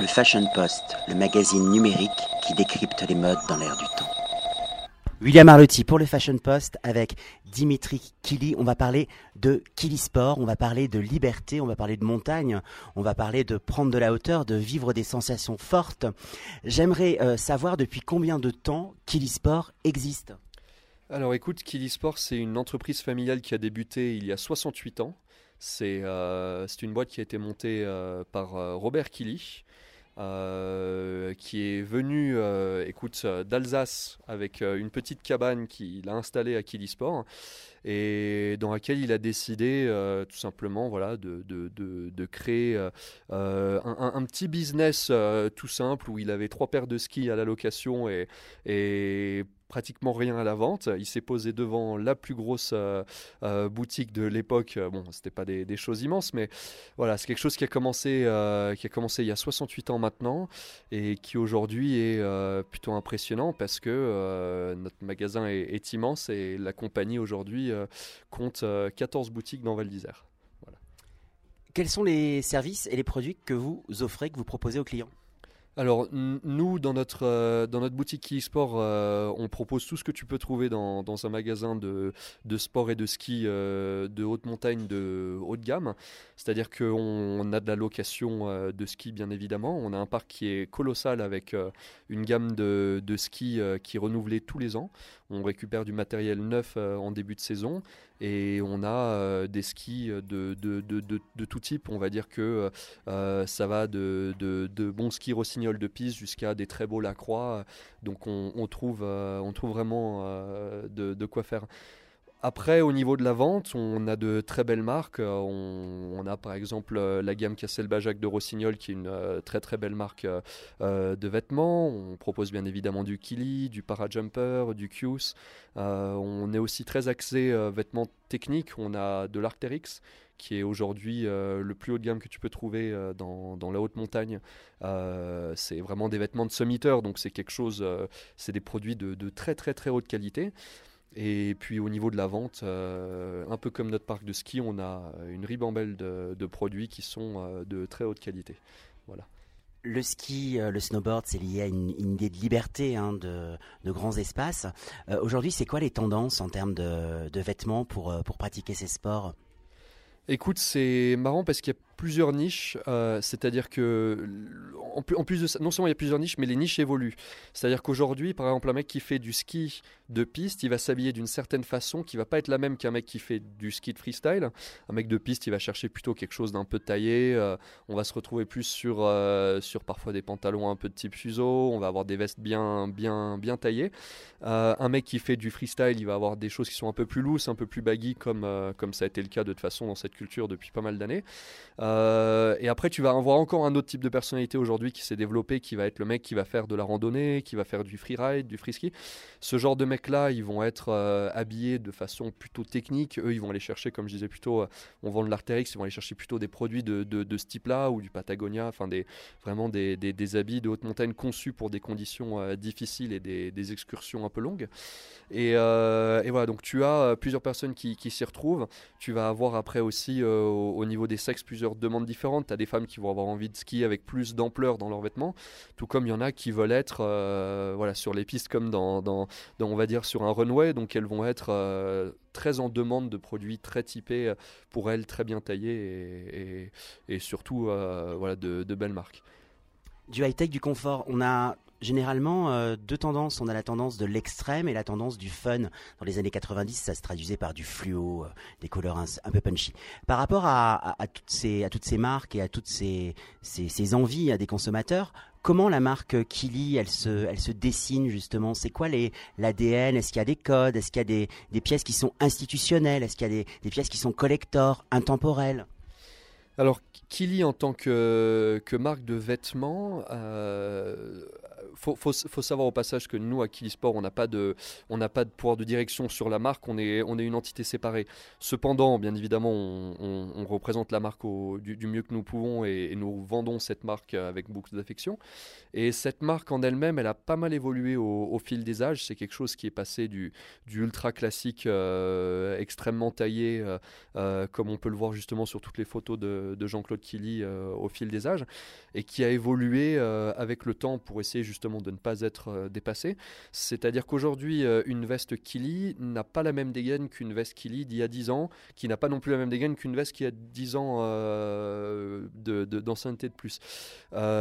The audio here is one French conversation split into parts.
Le Fashion Post, le magazine numérique qui décrypte les modes dans l'air du temps. William Arlotti pour le Fashion Post avec Dimitri Kili. On va parler de Kili Sport, on va parler de liberté, on va parler de montagne, on va parler de prendre de la hauteur, de vivre des sensations fortes. J'aimerais euh, savoir depuis combien de temps Kili Sport existe? Alors écoute, Kili Sport, c'est une entreprise familiale qui a débuté il y a 68 ans. Euh, c'est une boîte qui a été montée euh, par Robert Kili. Euh, qui est venu, euh, écoute, d'Alsace avec euh, une petite cabane qu'il a installée à Kilisport et dans laquelle il a décidé tout simplement voilà, de, créer un, petit business tout simple où il avait trois paires de skis à la location et pratiquement rien à la vente. Il s'est posé devant la plus grosse euh, euh, boutique de l'époque. Bon, c'était pas des, choses immenses, mais voilà, c'est quelque chose qui a commencé, euh, qui a commencé il y a 68 ans maintenant et qui aujourd'hui est plutôt impressionnant parce que notre magasin est, immense et la compagnie aujourd'hui compte 14 boutiques dans Val d'Isère. Quels sont les services et les produits que vous offrez, que vous proposez aux clients? Alors nous, dans notre, euh, dans notre boutique e-sport, euh, on propose tout ce que tu peux trouver dans, dans un magasin de, de, sport et de ski euh, de haute montagne de haute gamme. C'est-à-dire qu'on a de la location de ski bien évidemment. On a un parc qui est colossal avec une gamme de, de ski qui est renouvelée tous les ans. On récupère du matériel neuf en début de saison et on a des skis de, de, de, tout type. On va dire que ça va de, bons skis rossignols de piste jusqu'à des très beaux lacroix. Donc on, trouve, euh, on trouve vraiment euh, de, quoi faire. Après, au niveau de la vente, on a de très belles marques. On, a par exemple euh, la gamme Castelbajac de Rossignol, qui est une très très belle marque de vêtements. On propose bien évidemment du Kili, du Parajumper, du Qs. on est aussi très axé vêtements techniques. On a de l'Arcteryx, qui est aujourd'hui euh, le plus haut de gamme que tu peux trouver euh, dans, dans, la haute montagne. Euh, c'est vraiment des vêtements de summiteur, donc c'est quelque chose, c'est des produits de, de, très très très haute qualité. Et puis au niveau de la vente, un peu comme notre parc de ski, on a une ribambelle de, de produits qui sont de très haute qualité. Voilà. Le ski, le snowboard, c'est lié à une, idée de liberté, hein, de, de, grands espaces. Aujourd'hui, c'est quoi les tendances en termes de, de vêtements pour, pour pratiquer ces sports? Écoute, c'est marrant parce qu'il y a plusieurs niches, euh, c'est-à-dire que en plus, de ça, non seulement il y a plusieurs niches, mais les niches évoluent. C'est-à-dire qu'aujourd'hui, par exemple, un mec qui fait du ski de piste, il va s'habiller d'une certaine façon qui va pas être la même qu'un mec qui fait du ski de freestyle. Un mec de piste, il va chercher plutôt quelque chose d'un peu taillé. Euh, on va se retrouver plus sur, euh, sur parfois des pantalons un peu de type fuseau. On va avoir des vestes bien, bien, bien taillées. un mec qui fait du freestyle, il va avoir des choses qui sont un peu plus lousses, un peu plus baggy, comme, comme ça a été le cas de toute façon dans cette culture depuis pas mal d'années. Euh, et après, tu vas avoir encore un autre type de personnalité aujourd'hui qui s'est développé, qui va être le mec qui va faire de la randonnée, qui va faire du freeride, du freeski. Ce genre de mecs-là, ils vont être euh, habillés de façon plutôt technique. Eux, ils vont aller chercher, comme je disais plutôt, euh, on vend de l'Artérix, ils vont aller chercher plutôt des produits de, ce type-là ou du Patagonia, enfin vraiment des, habits de haute montagne conçus pour des conditions difficiles et des, excursions un peu longues. Et, voilà, donc tu as plusieurs personnes qui, s'y retrouvent. Tu vas avoir après aussi au, au niveau des sexes plusieurs demandes différentes. Tu as des femmes qui vont avoir envie de skier avec plus d'ampleur dans leurs vêtements, tout comme il y en a qui veulent être euh, voilà, sur les pistes comme dans, dans, on va dire, sur un runway, donc elles vont être euh, très en demande de produits très typés pour elles, très bien taillés et, surtout voilà, de belles marques. Du high-tech, du confort, on a généralement euh, deux tendances. On a la tendance de l'extrême et la tendance du fun. Dans les années 90, ça se traduisait par du fluo, euh, des couleurs un, peu punchy. Par rapport à, toutes ces, à marques et à toutes ces, envies des consommateurs, comment la marque Kili, elle se, elle se dessine justement? C'est quoi l'ADN Est-ce qu'il y a des codes? Est-ce qu'il y a des, des, pièces qui sont institutionnelles? Est-ce qu'il y a des, des pièces qui sont collector, intemporelles? Alors, Kili en tant que, que marque de vêtements, euh, faut, savoir au passage que nous, à Kilisport, on n'a pas, de, pas de pouvoir de direction sur la marque, on est, on est une entité séparée. Cependant, bien évidemment, on, représente la marque du, mieux que nous pouvons et, nous vendons cette marque avec beaucoup d'affection. Et cette marque en elle-même, elle a pas mal évolué au, fil des âges. C'est quelque chose qui est passé du, du ultra classique euh, extrêmement taillé, euh, euh, comme on peut le voir justement sur toutes les photos de, de Jean-Claude Killy au fil des âges, et qui a évolué avec le temps pour essayer justement de ne pas être dépassé. C'est-à-dire qu'aujourd'hui, une veste Killy n'a pas la même dégaine qu'une veste Killy d'il y a 10 ans, qui n'a pas non plus la même dégaine qu'une veste qui a 10 ans d'ancienneté de, plus.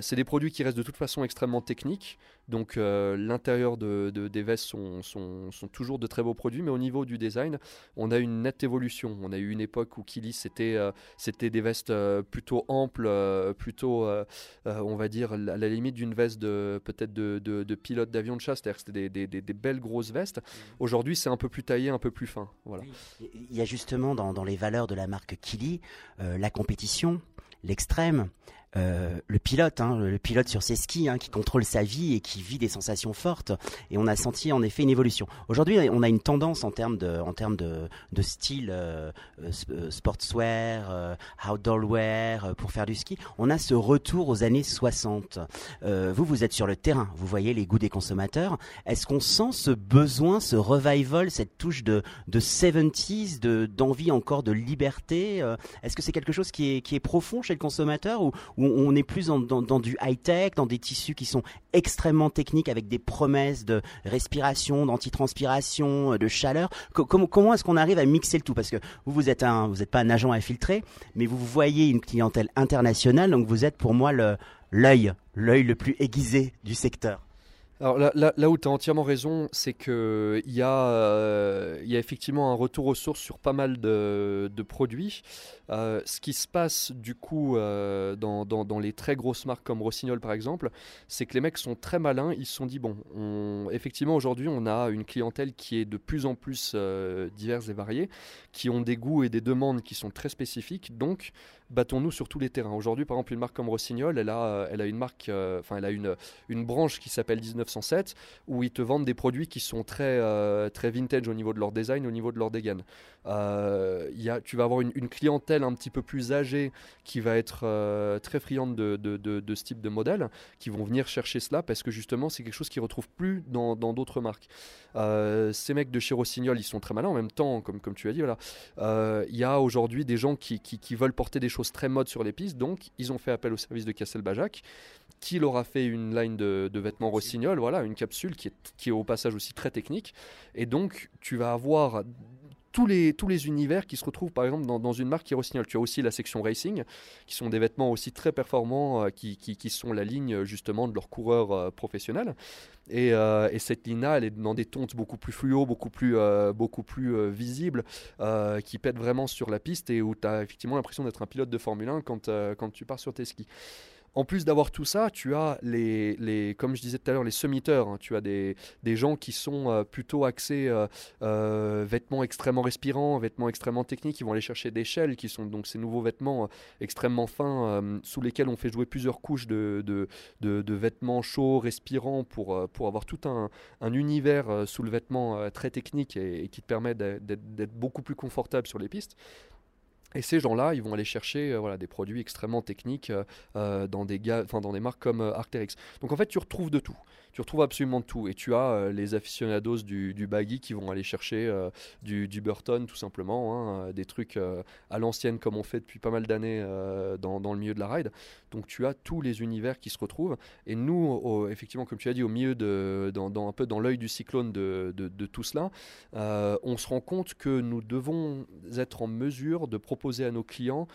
c'est des produits qui restent de toute façon extrêmement techniques. Donc euh, l'intérieur de, des vestes sont, sont, sont, toujours de très beaux produits, mais au niveau du design, on a une nette évolution. On a eu une époque où Kili, c'était euh, c'était des vestes euh, plutôt amples, plutôt, on va dire, à la limite d'une veste de peut-être de, de, pilote d'avion de chasse, c'est-à-dire c'était des, des, des, belles grosses vestes. Mmh. Aujourd'hui, c'est un peu plus taillé, un peu plus fin. Voilà. Il y a justement dans, dans les valeurs de la marque Kili la compétition, l'extrême, euh, le pilote, hein, le pilote sur ses skis, hein, qui contrôle sa vie et qui vit des sensations fortes. Et on a senti en effet une évolution. Aujourd'hui, on a une tendance en termes de, en termes de, de style euh, euh sportswear, euh, outdoorwear pour faire du ski. On a ce retour aux années 60. vous, vous êtes sur le terrain, vous voyez les goûts des consommateurs. Est-ce qu'on sent ce besoin, ce revival, cette touche de, de 70s, de, d'envie encore de liberté Est-ce que c'est quelque chose qui est, qui est profond chez le consommateur ou, où on est plus dans, du high-tech, dans des tissus qui sont extrêmement techniques avec des promesses de respiration, d'antitranspiration, de chaleur. comment, est-ce qu'on arrive à mixer le tout? Parce que vous, vous êtes un, vous n'êtes pas un agent infiltré, mais vous voyez une clientèle internationale, donc vous êtes pour moi l'œil, l'œil le plus aiguisé du secteur. Alors là, où tu as entièrement raison, c'est qu'il y, a, euh, y a effectivement un retour aux sources sur pas mal de, produits. Euh, ce qui se passe du coup euh, dans, dans, les très grosses marques comme Rossignol par exemple, c'est que les mecs sont très malins. Ils se sont dit, bon, on, effectivement aujourd'hui on a une clientèle qui est de plus en plus diverse et variée, qui ont des goûts et des demandes qui sont très spécifiques. Donc battons-nous sur tous les terrains. Aujourd'hui, par exemple, une marque comme Rossignol, elle a, euh, elle a une marque, euh, enfin, elle a une, une branche qui s'appelle 1907 où ils te vendent des produits qui sont très, euh, très vintage au niveau de leur design, au niveau de leur dégaine. y a, tu vas avoir une, clientèle un petit peu plus âgée qui va être très friande de, de, de, ce type de modèle, qui vont venir chercher cela parce que justement, c'est quelque chose qu'ils ne retrouvent plus dans d'autres marques. ces mecs de chez Rossignol, ils sont très malins en même temps, comme, comme tu as dit. Voilà. Il y a aujourd'hui des gens qui, qui, qui veulent porter des choses très mode sur les pistes. Donc, ils ont fait appel au service de Castelbajac, qui leur a fait une ligne de, vêtements Rossignol, voilà, une capsule qui est, qui est au passage aussi très technique. Et donc, tu vas avoir tous les, tous les univers qui se retrouvent par exemple dans, une marque qui Rossignol. Tu as aussi la section racing, qui sont des vêtements aussi très performants, euh, qui, qui, sont la ligne justement de leurs coureurs euh, professionnels. Et, euh, et, cette ligne-là, elle est dans des tontes beaucoup plus fluo, beaucoup plus, beaucoup plus visibles, qui pètent vraiment sur la piste et où tu as effectivement l'impression d'être un pilote de Formule 1 quand, quand tu pars sur tes skis. En plus d'avoir tout ça, tu as les, les, comme je disais tout à l'heure, les semiteurs. Hein. Tu as des, des, gens qui sont euh, plutôt axés euh, euh, vêtements extrêmement respirants, vêtements extrêmement techniques. Ils vont aller chercher des shells, qui sont donc ces nouveaux vêtements extrêmement fins, sous lesquels on fait jouer plusieurs couches de, de, de, vêtements chauds, respirants, pour, pour avoir tout un, un univers sous le vêtement très technique et, et qui te permet d'être beaucoup plus confortable sur les pistes. Et ces gens-là, ils vont aller chercher euh, voilà, des produits extrêmement techniques euh, euh, dans, des marques comme Arcteryx. Donc en fait, tu retrouves de tout tu retrouves absolument tout. Et tu as euh, les aficionados du, du, baggy qui vont aller chercher euh, du, du, Burton, tout simplement, hein, euh, des trucs à l'ancienne comme on fait depuis pas mal d'années dans, dans, le milieu de la ride. Donc tu as tous les univers qui se retrouvent. Et nous, effectivement, comme tu as dit, au milieu de, dans, un peu dans l'œil du cyclone de, de tout cela, on se rend compte que nous devons être en mesure de proposer à nos clients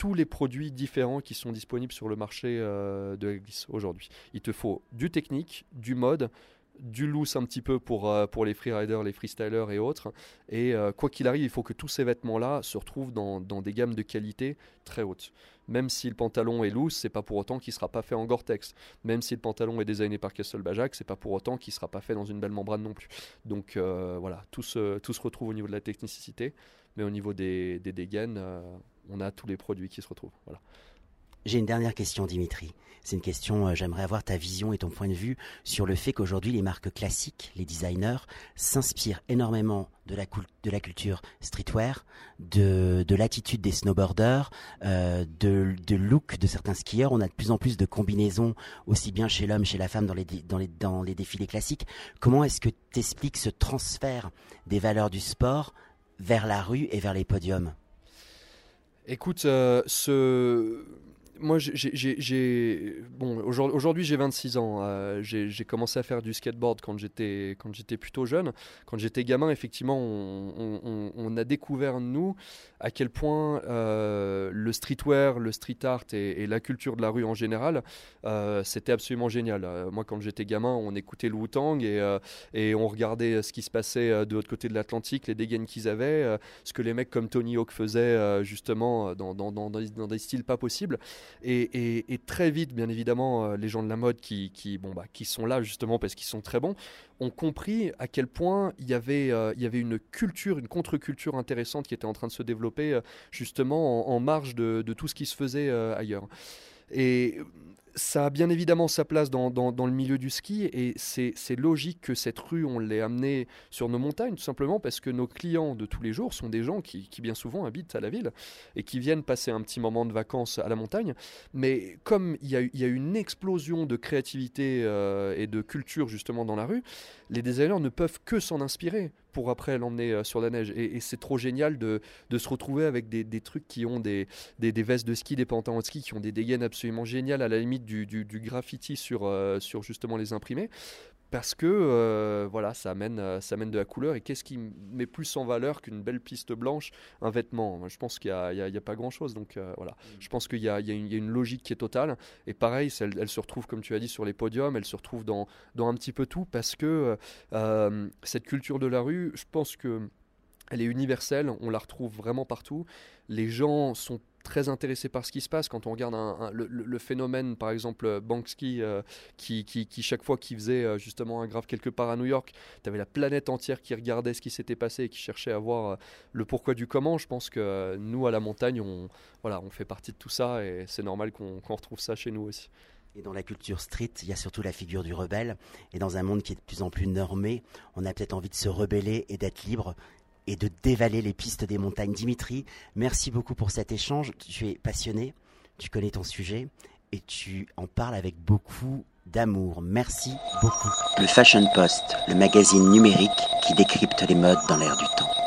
tous les produits différents qui sont disponibles sur le marché euh, de la glisse aujourd'hui. Il te faut du technique, du mode, du loose un petit peu pour, euh, pour les freeriders, les freestylers et autres. Et euh, quoi qu'il arrive, il faut que tous ces vêtements-là se retrouvent dans, des gammes de qualité très hautes. Même si le pantalon est loose, c'est pas pour autant qu'il sera pas fait en Gore-Tex. Même si le pantalon est designé par Castle Bajak, c'est pas pour autant qu'il sera pas fait dans une belle membrane non plus. Donc voilà, tout se, tout se retrouve au niveau de la technicité, mais au niveau des, des dégaines, on a tous les produits qui se retrouvent. J'ai une dernière question, Dimitri. C'est une question, euh, j'aimerais avoir ta vision et ton point de vue sur le fait qu'aujourd'hui les marques classiques, les designers, s'inspirent énormément de la, culture streetwear, de, de l'attitude des snowboarders, euh, de, de look de certains skieurs. On a de plus en plus de combinaisons, aussi bien chez l'homme, chez la femme, dans les, dans les, dans les défilés classiques. Comment est-ce que tu expliques ce transfert des valeurs du sport vers la rue et vers les podiums? Écoute, euh, ce moi, bon aujourd'hui j'ai 26 ans. Euh, j'ai commencé à faire du skateboard quand j'étais plutôt jeune. Quand j'étais gamin, effectivement, on, a découvert nous à quel point euh, le streetwear, le street art et, la culture de la rue en général, euh, c'était absolument génial. moi, quand j'étais gamin, on écoutait le Wu-Tang et, on regardait ce qui se passait de l'autre côté de l'Atlantique, les dégaines qu'ils avaient, ce que les mecs comme Tony Hawk faisaient justement dans des styles pas possibles. Et, très vite, bien évidemment, euh, les gens de la mode bah, qui sont là justement parce qu'ils sont très bons, ont compris à quel point il y avait, euh, une culture, une contre-culture intéressante qui était en train de se développer euh, justement en, marge de, tout ce qui se faisait ailleurs. Ça a bien évidemment sa place dans, dans, le milieu du ski et c'est logique que cette rue, on l'ait amenée sur nos montagnes, tout simplement parce que nos clients de tous les jours sont des gens qui, qui, bien souvent habitent à la ville et qui viennent passer un petit moment de vacances à la montagne. Mais comme il y a, y a une explosion de créativité euh, et de culture justement dans la rue, les designers ne peuvent que s'en inspirer pour après l'emmener euh, sur la neige. Et, c'est trop génial de, se retrouver avec des, trucs qui ont des, des, vestes de ski, des pantalons de ski, qui ont des dégaines absolument géniales, à la limite du, du, du graffiti sur, euh, sur justement les imprimés parce que euh, voilà, ça amène, euh, ça amène de la couleur. Et qu'est-ce qui met plus en valeur qu'une belle piste blanche, un vêtement Je pense qu'il n'y a, pas grand-chose. Donc euh, voilà, mm. je pense qu'il y, y, a une logique qui est totale. Et pareil, elle, elle, se retrouve, comme tu as dit, sur les podiums, elle se retrouve dans, dans un petit peu tout, parce que cette culture de la rue, je pense que elle est universelle, on la retrouve vraiment partout. Les gens sont très intéressés par ce qui se passe. Quand on regarde le, phénomène, par exemple, Banksy, euh, qui, chaque fois qu'il faisait euh, justement un grave quelque part à New York, tu avais la planète entière qui regardait ce qui s'était passé et qui cherchait à voir euh, le pourquoi du comment. Je pense que nous, à la montagne, on, voilà, on fait partie de tout ça et c'est normal qu'on retrouve ça chez nous aussi. Et dans la culture street, il y a surtout la figure du rebelle. Et dans un monde qui est de plus en plus normé, on a peut-être envie de se rebeller et d'être libre et de dévaler les pistes des montagnes. Dimitri, merci beaucoup pour cet échange. Tu es passionné, tu connais ton sujet et tu en parles avec beaucoup d'amour. Merci beaucoup. Le Fashion Post, le magazine numérique qui décrypte les modes dans l'air du temps.